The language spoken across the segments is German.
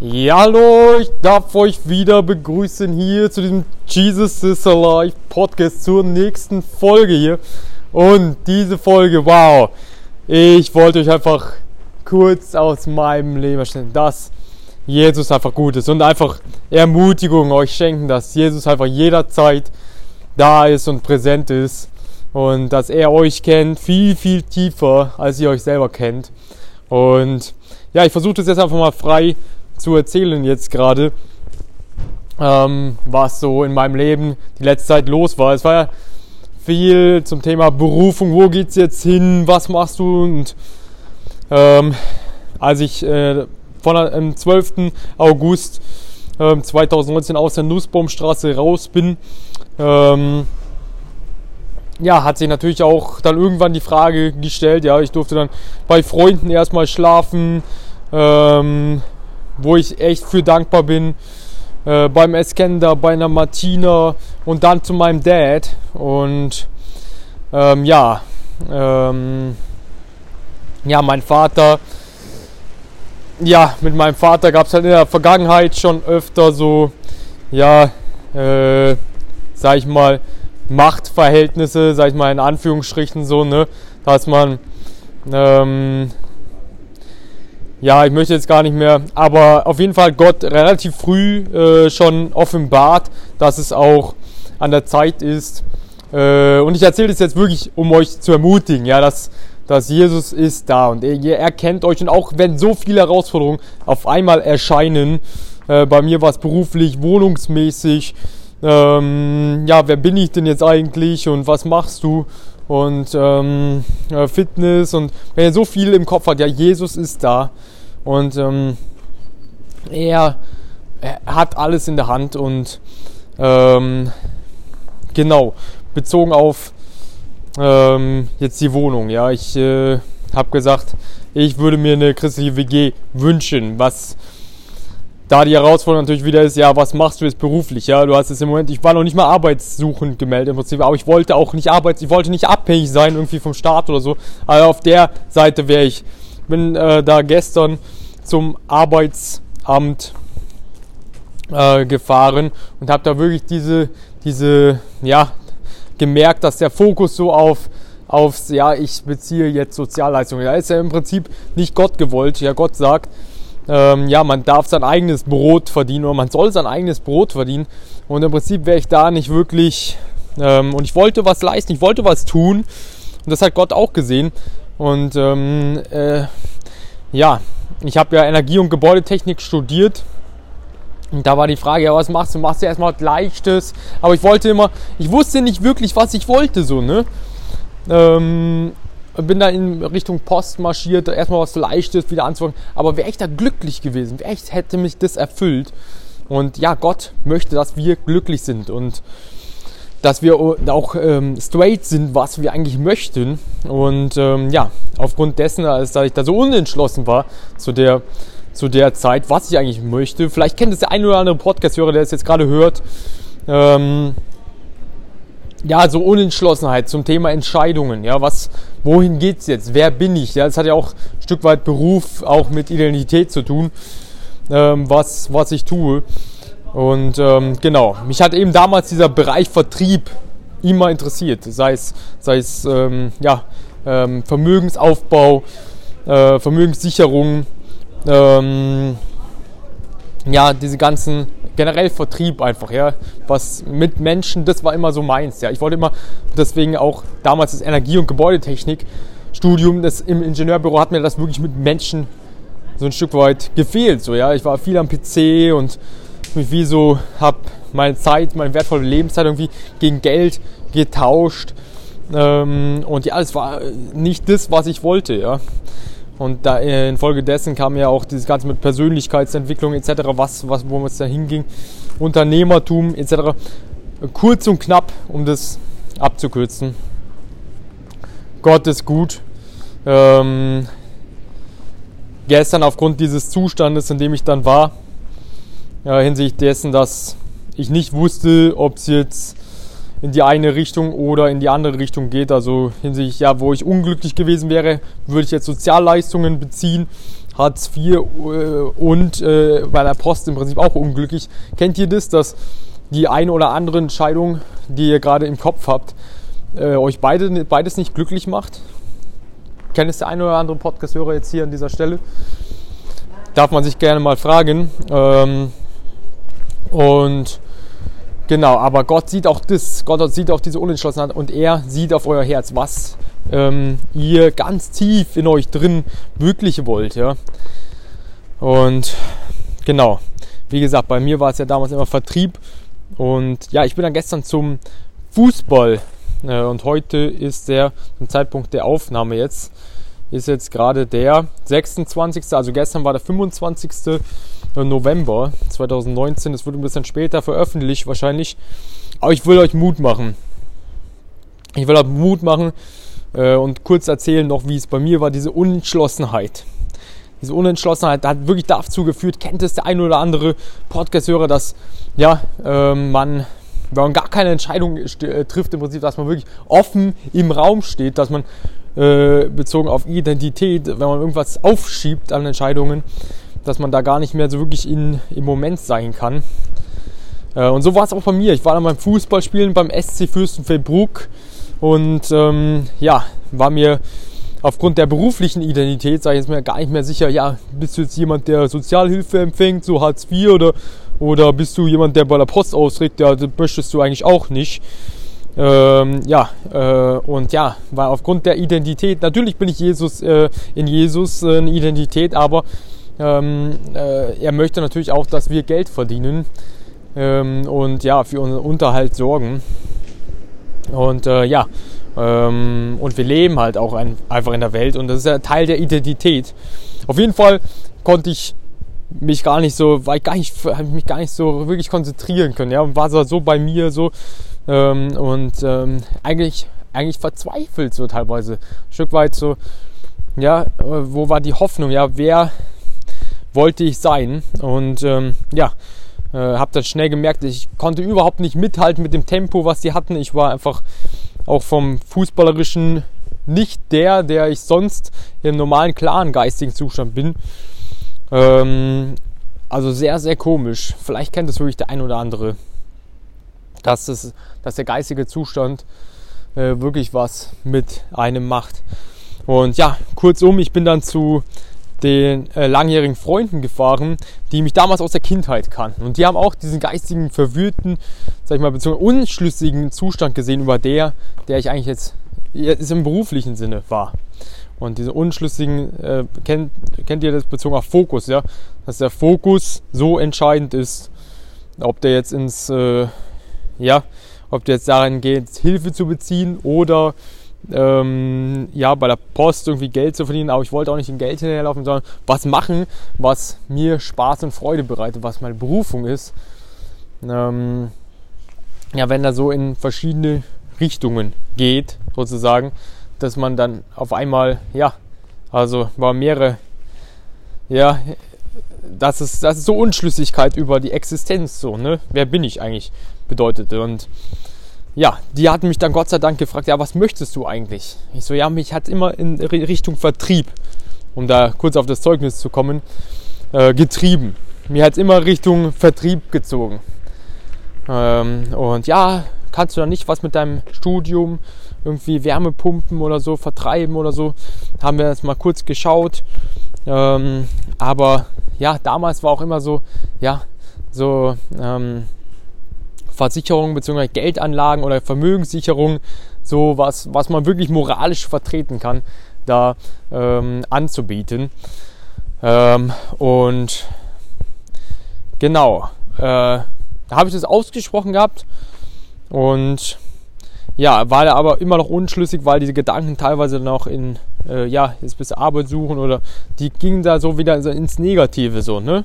Ja, hallo, ich darf euch wieder begrüßen hier zu diesem Jesus is Alive Podcast zur nächsten Folge hier. Und diese Folge, wow, ich wollte euch einfach kurz aus meinem Leben erstellen, dass Jesus einfach gut ist und einfach Ermutigung euch schenken, dass Jesus einfach jederzeit da ist und präsent ist und dass er euch kennt viel, viel tiefer, als ihr euch selber kennt. Und ja, ich versuche das jetzt einfach mal frei zu erzählen jetzt gerade, ähm, was so in meinem Leben die letzte Zeit los war. Es war ja viel zum Thema Berufung, wo geht's jetzt hin, was machst du und ähm, als ich äh, von am 12. August äh, 2019 aus der Nussbaumstraße raus bin, ähm, ja, hat sich natürlich auch dann irgendwann die Frage gestellt, ja, ich durfte dann bei Freunden erstmal schlafen, ähm, wo ich echt für dankbar bin. Äh, beim Eskender, bei einer Martina und dann zu meinem Dad. Und ähm, ja, ähm, ja, mein Vater, ja, mit meinem Vater gab es halt in der Vergangenheit schon öfter so, ja, äh, sag ich mal, Machtverhältnisse, sag ich mal in Anführungsstrichen so, ne, dass man ähm, ja, ich möchte jetzt gar nicht mehr, aber auf jeden Fall Gott relativ früh äh, schon offenbart, dass es auch an der Zeit ist. Äh, und ich erzähle das jetzt wirklich, um euch zu ermutigen, ja, dass, dass Jesus ist da und er, er kennt euch und auch wenn so viele Herausforderungen auf einmal erscheinen, äh, bei mir war es beruflich, wohnungsmäßig, ähm, ja, wer bin ich denn jetzt eigentlich und was machst du? Und ähm, Fitness und wenn ihr so viel im Kopf hat, ja, Jesus ist da. Und ähm, er, er, hat alles in der Hand und ähm, genau, bezogen auf ähm, jetzt die Wohnung. Ja, ich äh, habe gesagt, ich würde mir eine christliche WG wünschen, was da die Herausforderung natürlich wieder ist, ja, was machst du jetzt beruflich? Ja, du hast es im Moment, ich war noch nicht mal arbeitssuchend gemeldet im Prinzip, aber ich wollte auch nicht arbeits, ich wollte nicht abhängig sein irgendwie vom Staat oder so. Also auf der Seite wäre ich bin äh, da gestern zum Arbeitsamt äh, gefahren und habe da wirklich diese, diese, ja, gemerkt, dass der Fokus so auf aufs, ja, ich beziehe jetzt Sozialleistungen. Da ist ja im Prinzip nicht Gott gewollt. Ja, Gott sagt, ähm, ja, man darf sein eigenes Brot verdienen oder man soll sein eigenes Brot verdienen. Und im Prinzip wäre ich da nicht wirklich, ähm, und ich wollte was leisten, ich wollte was tun. Und das hat Gott auch gesehen. Und ähm, äh, ja, ich habe ja Energie- und Gebäudetechnik studiert. Und da war die Frage, ja, was machst du? Machst du erstmal was Leichtes? Aber ich wollte immer, ich wusste nicht wirklich, was ich wollte, so, ne? Ähm, bin da in Richtung Post marschiert, erstmal was Leichtes wieder anzufangen. Aber wäre ich da glücklich gewesen, wäre ich, hätte mich das erfüllt. Und ja, Gott möchte, dass wir glücklich sind. Und dass wir auch ähm, straight sind, was wir eigentlich möchten. Und ähm, ja, aufgrund dessen, als dass ich da so unentschlossen war zu der, zu der Zeit, was ich eigentlich möchte. Vielleicht kennt es der ein oder andere Podcast-Hörer, der es jetzt gerade hört. Ähm, ja, so Unentschlossenheit zum Thema Entscheidungen. Ja, was, wohin geht's jetzt? Wer bin ich? Ja, das hat ja auch ein Stück weit Beruf, auch mit Identität zu tun, ähm, was, was ich tue. Und ähm, genau, mich hat eben damals dieser Bereich Vertrieb immer interessiert, sei es, sei es ähm, ja, ähm, Vermögensaufbau, äh, Vermögenssicherung, ähm, ja, diese ganzen, generell Vertrieb einfach, ja, was mit Menschen, das war immer so meins, ja. Ich wollte immer, deswegen auch damals das Energie- und Gebäudetechnik Studium, das im Ingenieurbüro hat mir das wirklich mit Menschen so ein Stück weit gefehlt, so, ja. Ich war viel am PC und mich wie so, habe meine Zeit, meine wertvolle Lebenszeit irgendwie gegen Geld getauscht. Ähm, und ja, es war nicht das, was ich wollte, ja. Und da äh, infolgedessen kam ja auch dieses Ganze mit Persönlichkeitsentwicklung etc., was, was, wo es da hinging, Unternehmertum etc. Kurz und knapp, um das abzukürzen. Gott ist gut. Ähm, gestern aufgrund dieses Zustandes, in dem ich dann war, ja, hinsichtlich dessen, dass ich nicht wusste, ob es jetzt in die eine Richtung oder in die andere Richtung geht. Also hinsichtlich, ja, wo ich unglücklich gewesen wäre, würde ich jetzt Sozialleistungen beziehen. Hartz IV äh, und äh, bei der Post im Prinzip auch unglücklich. Kennt ihr das, dass die eine oder andere Entscheidung, die ihr gerade im Kopf habt, äh, euch beide, beides nicht glücklich macht? Kennt es der eine oder andere Podcast-Hörer jetzt hier an dieser Stelle? Darf man sich gerne mal fragen. Ähm, und genau, aber Gott sieht auch das, Gott sieht auch diese Unentschlossenheit und er sieht auf euer Herz, was ähm, ihr ganz tief in euch drin wirklich wollt. Ja? Und genau, wie gesagt, bei mir war es ja damals immer Vertrieb. Und ja, ich bin dann gestern zum Fußball äh, und heute ist der, zum Zeitpunkt der Aufnahme jetzt, ist jetzt gerade der 26. Also gestern war der 25. November 2019. Das wird ein bisschen später veröffentlicht wahrscheinlich. Aber ich will euch Mut machen. Ich will euch Mut machen, äh, und kurz erzählen noch, wie es bei mir war, diese Unentschlossenheit. Diese Unentschlossenheit hat wirklich dazu geführt, kennt es der ein oder andere Podcast-Hörer, dass ja, äh, man, wenn man gar keine Entscheidung äh, trifft, im Prinzip, dass man wirklich offen im Raum steht, dass man äh, bezogen auf Identität, wenn man irgendwas aufschiebt an Entscheidungen, dass man da gar nicht mehr so wirklich in, im Moment sein kann. Äh, und so war es auch bei mir. Ich war dann beim Fußballspielen beim SC Fürstenfeldbruck und ähm, ja, war mir aufgrund der beruflichen Identität, sage ich jetzt mal, gar nicht mehr sicher, ja, bist du jetzt jemand, der Sozialhilfe empfängt, so Hartz IV oder, oder bist du jemand, der bei der Post austrägt, ja, das möchtest du eigentlich auch nicht. Ähm, ja, äh, und ja, weil aufgrund der Identität, natürlich bin ich Jesus, äh, in Jesus äh, eine Identität, aber ähm, äh, er möchte natürlich auch, dass wir Geld verdienen ähm, und ja, für unseren Unterhalt sorgen. Und äh, ja, ähm, und wir leben halt auch ein, einfach in der Welt und das ist ja Teil der Identität. Auf jeden Fall konnte ich mich gar nicht so, weil ich gar nicht, mich gar nicht so wirklich konzentrieren können, ja, und war so bei mir so ähm, und ähm, eigentlich, eigentlich verzweifelt so teilweise, ein Stück weit so, ja, wo war die Hoffnung, ja, wer wollte ich sein und ähm, ja, äh, habe dann schnell gemerkt, ich konnte überhaupt nicht mithalten mit dem Tempo, was sie hatten. Ich war einfach auch vom fußballerischen nicht der, der ich sonst im normalen, klaren geistigen Zustand bin. Ähm, also sehr, sehr komisch. Vielleicht kennt es wirklich der ein oder andere, dass, es, dass der geistige Zustand äh, wirklich was mit einem macht. Und ja, kurzum, ich bin dann zu den äh, langjährigen Freunden gefahren, die mich damals aus der Kindheit kannten. Und die haben auch diesen geistigen, verwirrten, sag ich mal, beziehungsweise unschlüssigen Zustand gesehen über der, der ich eigentlich jetzt, jetzt im beruflichen Sinne war. Und diese unschlüssigen, äh, kennt, kennt ihr das bezogen auf Fokus, ja? Dass der Fokus so entscheidend ist, ob der jetzt ins, äh, ja, ob der jetzt darin geht, Hilfe zu beziehen oder ähm, ja, bei der Post irgendwie Geld zu verdienen, aber ich wollte auch nicht in Geld hinterherlaufen, sondern was machen, was mir Spaß und Freude bereitet, was meine Berufung ist. Ähm, ja, wenn da so in verschiedene Richtungen geht, sozusagen, dass man dann auf einmal, ja, also war mehrere, ja, das ist, das ist so Unschlüssigkeit über die Existenz, so, ne? Wer bin ich eigentlich bedeutete. Und ja, die hatten mich dann Gott sei Dank gefragt, ja, was möchtest du eigentlich? Ich so, ja, mich hat immer in Richtung Vertrieb, um da kurz auf das Zeugnis zu kommen, äh, getrieben. Mir hat immer Richtung Vertrieb gezogen. Ähm, und ja, kannst du da nicht was mit deinem Studium, irgendwie Wärmepumpen oder so vertreiben oder so? Haben wir jetzt mal kurz geschaut. Ähm, aber ja, damals war auch immer so, ja, so, ähm, Versicherungen bzw. Geldanlagen oder Vermögenssicherung, so was, was man wirklich moralisch vertreten kann, da ähm, anzubieten. Ähm, und genau, äh, da habe ich das ausgesprochen gehabt und ja, war da aber immer noch unschlüssig, weil diese Gedanken teilweise noch in, äh, ja, jetzt bis Arbeit suchen oder die gingen da so wieder ins Negative so, ne?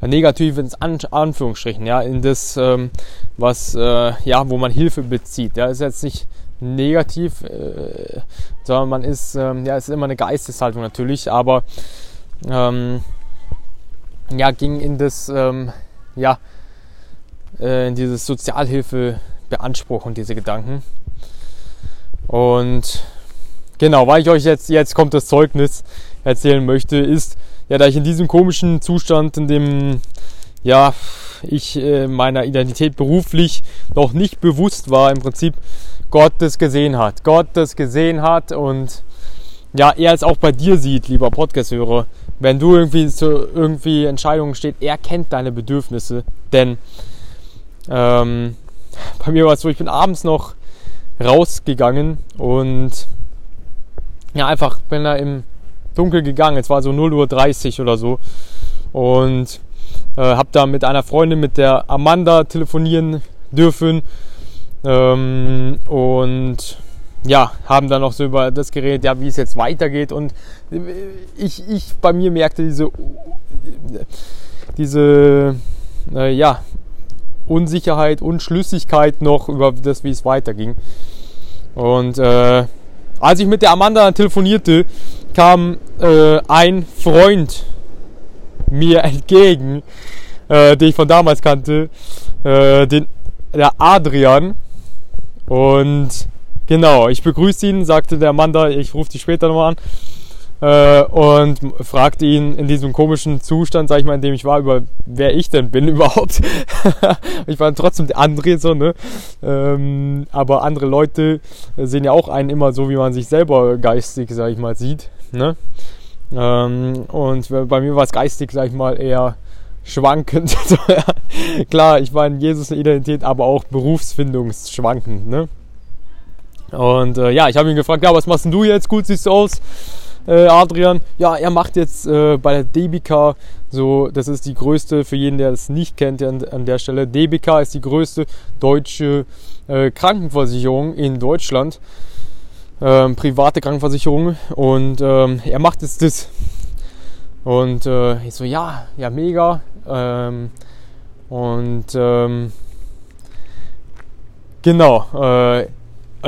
Negativ ins An Anführungsstrichen, ja, in das, ähm, was, äh, ja, wo man Hilfe bezieht. Ja, ist jetzt nicht negativ, äh, sondern man ist, ähm, ja, ist immer eine Geisteshaltung natürlich, aber ähm, ja, ging in das, ähm, ja, äh, in dieses Sozialhilfe beanspruchen, diese Gedanken. Und genau, weil ich euch jetzt, jetzt kommt das Zeugnis erzählen möchte, ist, ja, da ich in diesem komischen Zustand, in dem ja, ich äh, meiner Identität beruflich noch nicht bewusst war, im Prinzip Gott das gesehen hat. Gott das gesehen hat und ja, er es auch bei dir sieht, lieber Podcast-Hörer. Wenn du irgendwie zu irgendwie Entscheidungen steht, er kennt deine Bedürfnisse. Denn ähm, bei mir war es so, ich bin abends noch rausgegangen und ja, einfach bin da im Dunkel gegangen. Es war so 0.30 Uhr oder so. Und äh, habe da mit einer Freundin, mit der Amanda, telefonieren dürfen. Ähm, und ja, haben dann noch so über das geredet, ja, wie es jetzt weitergeht. Und ich, ich bei mir merkte diese, diese äh, ja, Unsicherheit, Unschlüssigkeit noch über das, wie es weiterging. Und äh, als ich mit der Amanda telefonierte, kam äh, ein Freund mir entgegen, äh, den ich von damals kannte, äh, den, der Adrian. Und genau, ich begrüße ihn, sagte der Amanda, ich rufe dich später nochmal an. Äh, und fragte ihn in diesem komischen Zustand, sag ich mal, in dem ich war, über wer ich denn bin überhaupt. ich war trotzdem der André so, ne? Ähm, aber andere Leute sehen ja auch einen immer so, wie man sich selber geistig, sag ich mal, sieht, ne? Ähm, und bei mir war es geistig, sag ich mal, eher schwankend. Klar, ich in Jesus eine Identität, aber auch berufsfindungsschwankend. Ne? Und äh, ja, ich habe ihn gefragt, ja, was machst denn du jetzt? Gut siehst du aus, äh, Adrian. Ja, er macht jetzt äh, bei der DBK so, das ist die größte, für jeden, der es nicht kennt an, an der Stelle, DBK ist die größte deutsche äh, Krankenversicherung in Deutschland ähm, private Krankenversicherung und ähm, er macht jetzt das. Und äh, ich so, ja, ja, mega. Ähm, und ähm, genau, äh,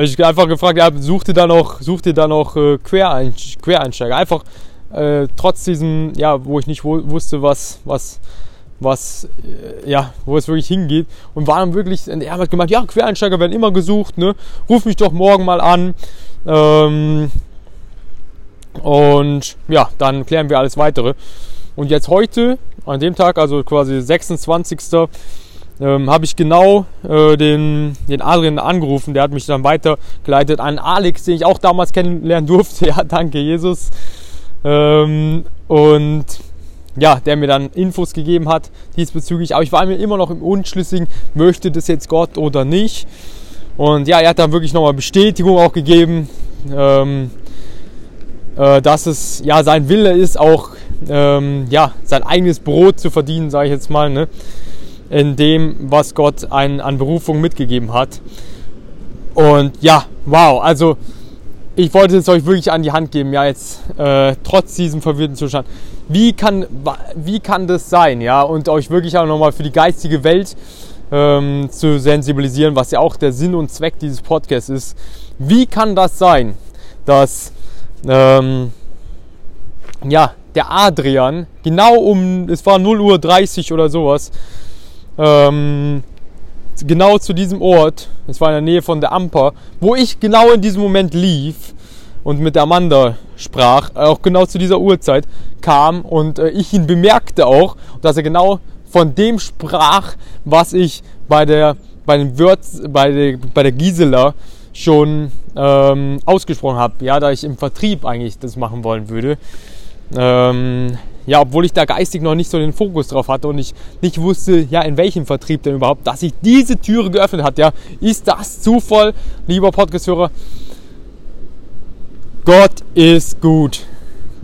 ich einfach gefragt, ja, sucht ihr da noch, sucht ihr da noch äh, Querein Quereinsteiger? Einfach äh, trotz diesem, ja, wo ich nicht wusste, was, was, was, äh, ja, wo es wirklich hingeht. Und war dann wirklich, er hat gemeint, ja, Quereinsteiger werden immer gesucht, ne? Ruf mich doch morgen mal an. Ähm, und ja, dann klären wir alles weitere. Und jetzt heute, an dem Tag, also quasi 26. Ähm, habe ich genau äh, den, den Adrian angerufen. Der hat mich dann weitergeleitet an Alex, den ich auch damals kennenlernen durfte. Ja, danke Jesus. Ähm, und ja, der mir dann Infos gegeben hat diesbezüglich. Aber ich war mir immer noch im Unschlüssigen, möchte das jetzt Gott oder nicht. Und ja, er hat dann wirklich nochmal Bestätigung auch gegeben, ähm, äh, dass es ja sein Wille ist, auch ähm, ja, sein eigenes Brot zu verdienen, sage ich jetzt mal, ne? in dem, was Gott einen an Berufung mitgegeben hat. Und ja, wow, also ich wollte es euch wirklich an die Hand geben, ja, jetzt äh, trotz diesem verwirrten Zustand. Wie kann, wie kann das sein, ja, und euch wirklich auch nochmal für die geistige Welt ähm, zu sensibilisieren, was ja auch der Sinn und Zweck dieses Podcasts ist. Wie kann das sein, dass ähm, ja, der Adrian genau um, es war 0 Uhr 30 oder sowas, ähm, genau zu diesem Ort, es war in der Nähe von der Amper, wo ich genau in diesem Moment lief und mit Amanda sprach, auch genau zu dieser Uhrzeit kam und äh, ich ihn bemerkte auch, dass er genau von dem sprach, was ich bei der, bei den Würz, bei der, bei der Gisela schon ähm, ausgesprochen habe, ja, da ich im Vertrieb eigentlich das machen wollen würde. Ähm, ja, obwohl ich da geistig noch nicht so den Fokus drauf hatte und ich nicht wusste, ja, in welchem Vertrieb denn überhaupt, dass sich diese Türe geöffnet hat, ja. Ist das Zufall, lieber Podcast-Hörer? Gott ist gut.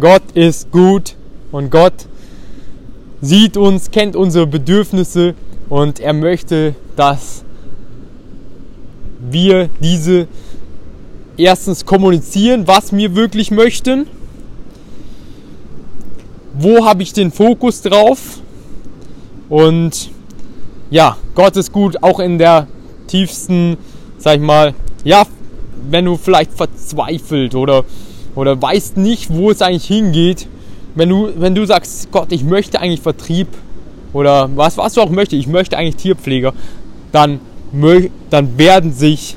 Gott ist gut und Gott sieht uns, kennt unsere Bedürfnisse und er möchte, dass wir diese erstens kommunizieren, was wir wirklich möchten. Wo habe ich den Fokus drauf? Und ja, Gott ist gut, auch in der tiefsten, sag ich mal, ja, wenn du vielleicht verzweifelt oder, oder weißt nicht, wo es eigentlich hingeht, wenn du, wenn du sagst, Gott, ich möchte eigentlich Vertrieb oder was, was du auch möchtest, ich möchte eigentlich Tierpfleger, dann, dann werden sich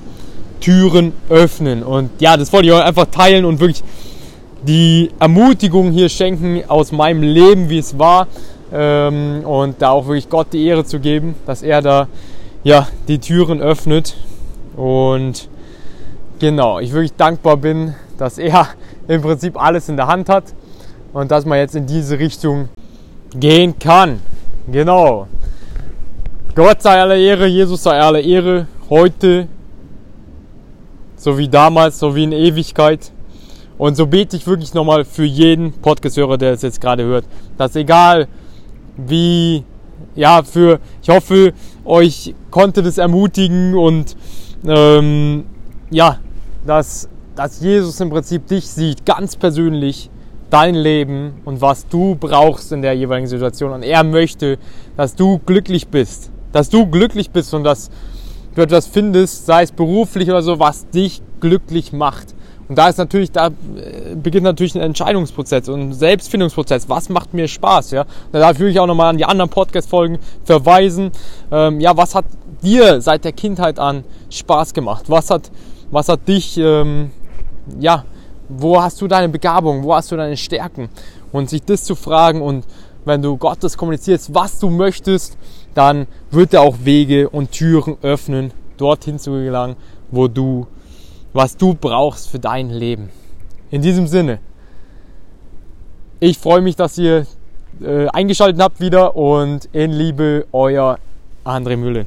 Türen öffnen. Und ja, das wollte ich euch einfach teilen und wirklich die Ermutigung hier schenken aus meinem Leben, wie es war. Ähm, und da auch wirklich Gott die Ehre zu geben, dass er da ja, die Türen öffnet. Und genau, ich wirklich dankbar bin, dass er im Prinzip alles in der Hand hat und dass man jetzt in diese Richtung gehen kann. Genau. Gott sei alle Ehre, Jesus sei alle Ehre, heute, so wie damals, so wie in Ewigkeit. Und so bete ich wirklich nochmal für jeden Podcast-Hörer, der es jetzt gerade hört, dass egal wie, ja, für, ich hoffe, euch konnte das ermutigen und ähm, ja, dass, dass Jesus im Prinzip dich sieht, ganz persönlich, dein Leben und was du brauchst in der jeweiligen Situation. Und er möchte, dass du glücklich bist. Dass du glücklich bist und dass du etwas findest, sei es beruflich oder so, was dich glücklich macht. Und da ist natürlich, da äh, beginnt natürlich ein Entscheidungsprozess und ein Selbstfindungsprozess. Was macht mir Spaß? Ja, da darf ich auch nochmal an die anderen Podcast-Folgen verweisen. Ähm, ja, was hat dir seit der Kindheit an Spaß gemacht? Was hat, was hat dich, ähm, ja, wo hast du deine Begabung? Wo hast du deine Stärken? Und sich das zu fragen und wenn du Gottes kommunizierst, was du möchtest, dann wird er auch Wege und Türen öffnen, dorthin zu gelangen, wo du, was du brauchst für dein Leben. In diesem Sinne, ich freue mich, dass ihr äh, eingeschaltet habt wieder und in Liebe, euer André Müller.